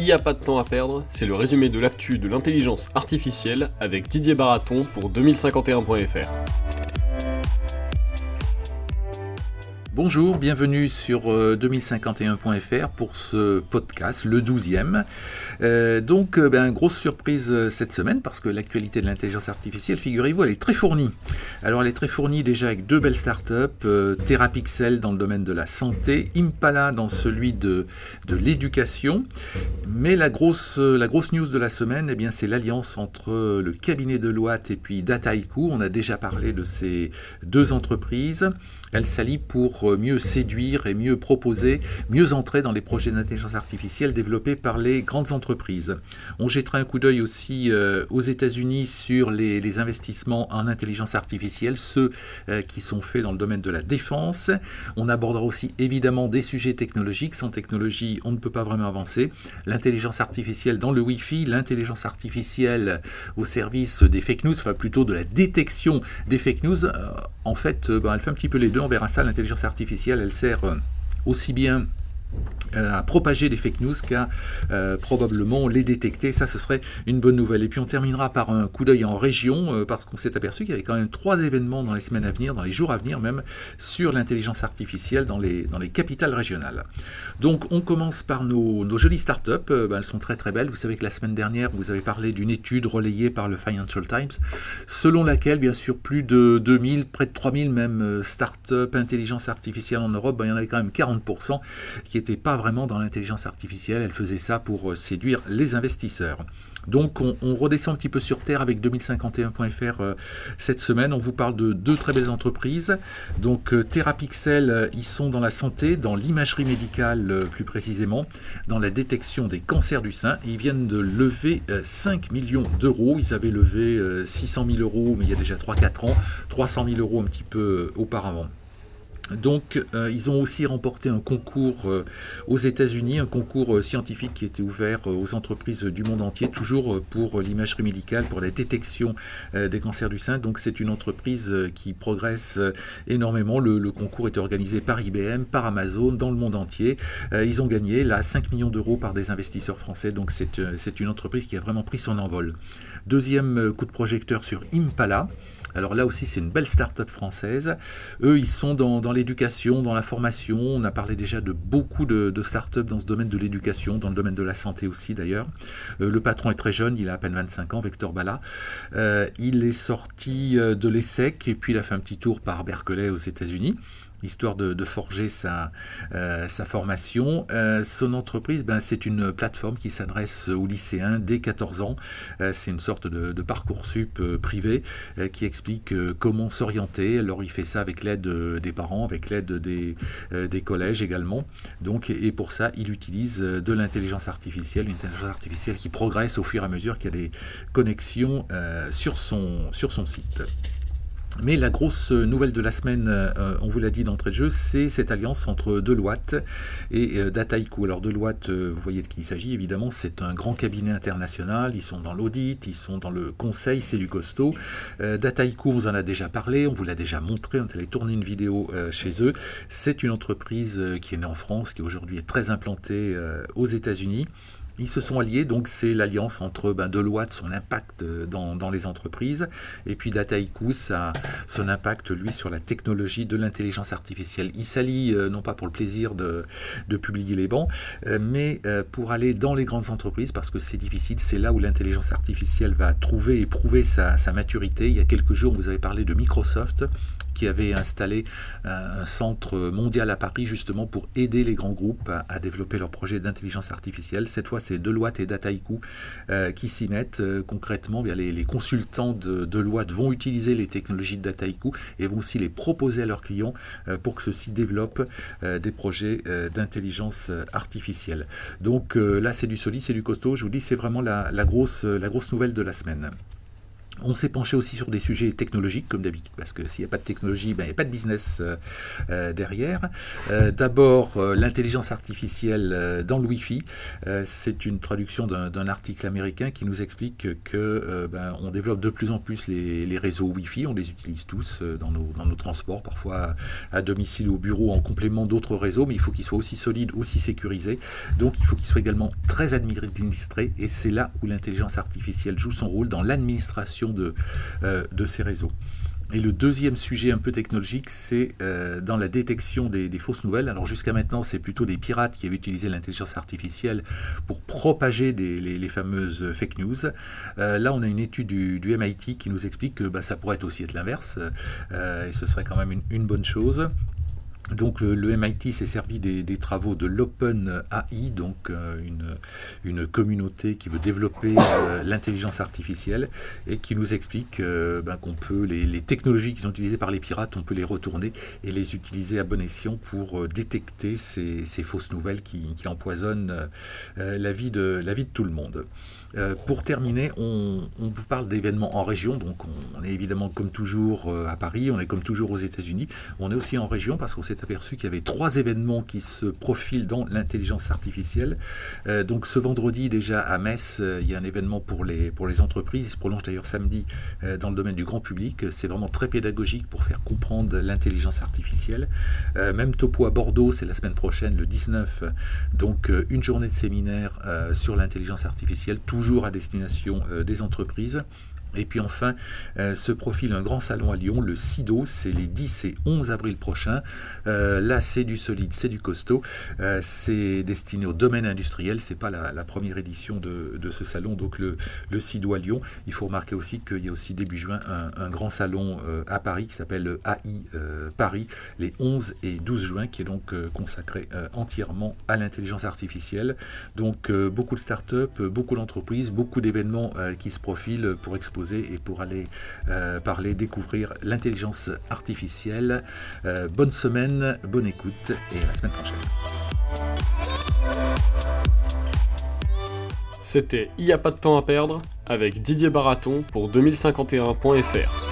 Il n'y a pas de temps à perdre, c'est le résumé de l'actu de l'intelligence artificielle avec Didier Baraton pour 2051.fr. Bonjour, bienvenue sur 2051.fr euh, pour ce podcast, le 12e. Euh, donc, euh, ben, grosse surprise cette semaine parce que l'actualité de l'intelligence artificielle, figurez-vous, elle est très fournie. Alors, elle est très fournie déjà avec deux belles startups, Therapixel dans le domaine de la santé, Impala dans celui de, de l'éducation. Mais la grosse, la grosse news de la semaine, eh bien, c'est l'alliance entre le cabinet de Loite et puis Dataiku. On a déjà parlé de ces deux entreprises. Elles s'allient pour mieux séduire et mieux proposer, mieux entrer dans les projets d'intelligence artificielle développés par les grandes entreprises. On jettera un coup d'œil aussi euh, aux États-Unis sur les, investissements en intelligence artificielle, ceux euh, qui sont faits dans le domaine de la défense. On abordera aussi évidemment des sujets technologiques. Sans technologie, on ne peut pas vraiment avancer. L'intelligence artificielle dans le Wi-Fi, l'intelligence artificielle au service des fake news, enfin plutôt de la détection des fake news. Euh, en fait, ben, elle fait un petit peu les deux. On verra ça, l'intelligence artificielle, elle sert euh, aussi bien à propager les fake news qu'à euh, probablement les détecter. Ça, ce serait une bonne nouvelle. Et puis on terminera par un coup d'œil en région, euh, parce qu'on s'est aperçu qu'il y avait quand même trois événements dans les semaines à venir, dans les jours à venir même, sur l'intelligence artificielle dans les, dans les capitales régionales. Donc on commence par nos, nos jolies startups. Ben, elles sont très très belles. Vous savez que la semaine dernière, vous avez parlé d'une étude relayée par le Financial Times, selon laquelle, bien sûr, plus de 2000, près de 3000 même startups intelligence artificielle en Europe, ben, il y en avait quand même 40% qui n'étaient pas vraiment dans l'intelligence artificielle, elle faisait ça pour euh, séduire les investisseurs. Donc on, redescend un petit peu sur Terre avec 2051.fr euh, cette semaine. On vous parle de deux très belles entreprises. Donc euh, Therapixel, ils sont dans la santé, dans l'imagerie médicale plus précisément, dans la détection des cancers du sein. Ils viennent de lever 5 millions d'euros. Ils avaient levé 600 000 euros, mais il y a déjà 3-4 ans, 300 000 euros un petit peu auparavant. Donc, euh, ils ont aussi remporté un concours euh, aux États-Unis, un concours euh, scientifique qui était ouvert aux entreprises du monde entier, toujours pour l'imagerie médicale, pour la détection des cancers du sein. Donc, c'est une entreprise qui progresse énormément. Le, concours était organisé par IBM, par Amazon, dans le monde entier. ils ont gagné là 5 millions d'euros par des investisseurs français. Donc, c'est une entreprise qui a vraiment pris son envol. Deuxième coup de projecteur sur Impala. Alors là aussi, c'est une belle start-up française. Eux, ils sont dans, l'éducation, dans la formation. On a parlé déjà de beaucoup de, start-up dans ce domaine de l'éducation, dans le domaine de la santé aussi d'ailleurs. Euh, le patron est très jeune, il a à peine 25 ans, Vector Bala. Euh, il est sorti euh, de l'ESSEC et puis il a fait un petit tour par Berkeley aux États-Unis histoire de, forger sa, euh, formation. Euh, son entreprise, ben, c'est une plateforme qui s'adresse aux lycéens dès 14 ans. Euh, c'est une sorte de, de parcours sup privé qui explique comment s'orienter. Alors il fait ça avec l'aide des parents, avec l'aide des, des collèges également. Donc, et pour ça, il utilise de l'intelligence artificielle, une intelligence artificielle qui progresse au fur et à mesure qu'il y a des connexions sur, son, sur son site. Mais la grosse nouvelle de la semaine, euh, on vous l'a dit d'entrée de jeu, c'est cette alliance entre Deloitte et euh, Dataiku. Alors Deloitte, euh, vous voyez de qui il s'agit, évidemment, c'est un grand cabinet international, ils sont dans l'audit, ils sont dans le conseil, c'est du costaud. Dataiku, on vous en a déjà parlé, on vous l'a déjà montré, on allé tourner une vidéo chez eux. C'est une entreprise qui est née en France, qui aujourd'hui est très implantée aux États-Unis. Ils se sont alliés, donc c'est l'alliance entre ben, Deloitte, son impact euh, dans, les entreprises, et puis Dataiku, son impact, lui, sur la technologie de l'intelligence artificielle. Ils s'allient euh, non pas pour le plaisir de, publier les bancs, euh, mais pour aller dans les grandes entreprises, parce que c'est difficile, c'est là où l'intelligence artificielle va trouver et prouver sa, sa maturité. Il y a quelques jours, vous avez parlé de Microsoft qui avait installé euh, un centre mondial à Paris justement pour aider les grands groupes à, développer leurs projets d'intelligence artificielle. Cette fois, c'est Deloitte et Dataiku euh, qui s'y mettent. Euh, concrètement, les, consultants de Deloitte vont utiliser les technologies de Dataiku et vont aussi les proposer à leurs clients pour que ceux-ci développent des projets d'intelligence artificielle. Donc là, c'est du solide, c'est du costaud. Je vous dis, c'est vraiment la grosse nouvelle de la semaine. On s'est penché aussi sur des sujets technologiques, comme d'habitude, parce que s'il n'y a pas de technologie, ben, il n'y a pas de business euh, euh, derrière. Euh, d'abord, l'intelligence artificielle dans le Wi-Fi. c'est une traduction d'un article américain qui nous explique que ben, on développe de plus en plus les, réseaux Wi-Fi. On les utilise tous dans nos, dans nos transports, parfois à domicile ou au bureau, en complément d'autres réseaux, mais il faut qu'ils soient aussi solides, aussi sécurisés. Donc, il faut qu'ils soient également très administrés, et c'est là où l'intelligence artificielle joue son rôle dans l'administration de, euh, de ces réseaux. Et le deuxième sujet un peu technologique, c'est euh, dans la détection des, fausses nouvelles. Alors jusqu'à maintenant, c'est plutôt des pirates qui avaient utilisé l'intelligence artificielle pour propager les, fameuses fake news. Euh, là, on a une étude du, MIT qui nous explique que bah, ça pourrait aussi être l'inverse, et ce serait quand même une bonne chose. Donc le, MIT s'est servi des, travaux de l'Open AI, donc euh, une, communauté qui veut développer euh, l'intelligence artificielle et qui nous explique euh, ben, qu'on peut les, technologies qui sont utilisées par les pirates, on peut les retourner et les utiliser à bon escient pour détecter ces, fausses nouvelles qui, empoisonnent la vie de tout le monde. Euh, pour terminer, on, vous parle d'événements en région, donc on, est évidemment comme toujours euh, à Paris, on est comme toujours aux États-Unis, on est aussi en région parce qu'on s'est aperçu qu'il y avait trois événements qui se profilent dans l'intelligence artificielle. Euh, donc ce vendredi déjà à Metz, il y a un événement pour les, pour les entreprises, il se prolonge d'ailleurs samedi dans le domaine du grand public, c'est vraiment très pédagogique pour faire comprendre l'intelligence artificielle. même topo à Bordeaux, c'est la semaine prochaine, le 19, donc une journée de séminaire sur l'intelligence artificielle, toujours à destination euh, des entreprises. Et puis enfin, euh, se profile un grand salon à Lyon, le SIDO, c'est les 10 et 11 avril prochains. Euh, là, c'est du solide, c'est du costaud. Euh, c'est destiné au domaine industriel, c'est pas la, première édition de, ce salon, donc le, le SIDO à Lyon. Il faut remarquer aussi qu'il y a aussi début juin un, grand salon à Paris qui s'appelle le AI Paris, les 11 et 12 juin, qui est donc consacré entièrement à l'intelligence artificielle. Donc beaucoup de startups, beaucoup d'entreprises, beaucoup d'événements qui se profilent pour exposer et pour aller euh, parler, découvrir l'intelligence artificielle. Euh, bonne semaine, bonne écoute et à la semaine prochaine. C'était Il n'y a pas de temps à perdre avec Didier Baraton pour 2051.fr.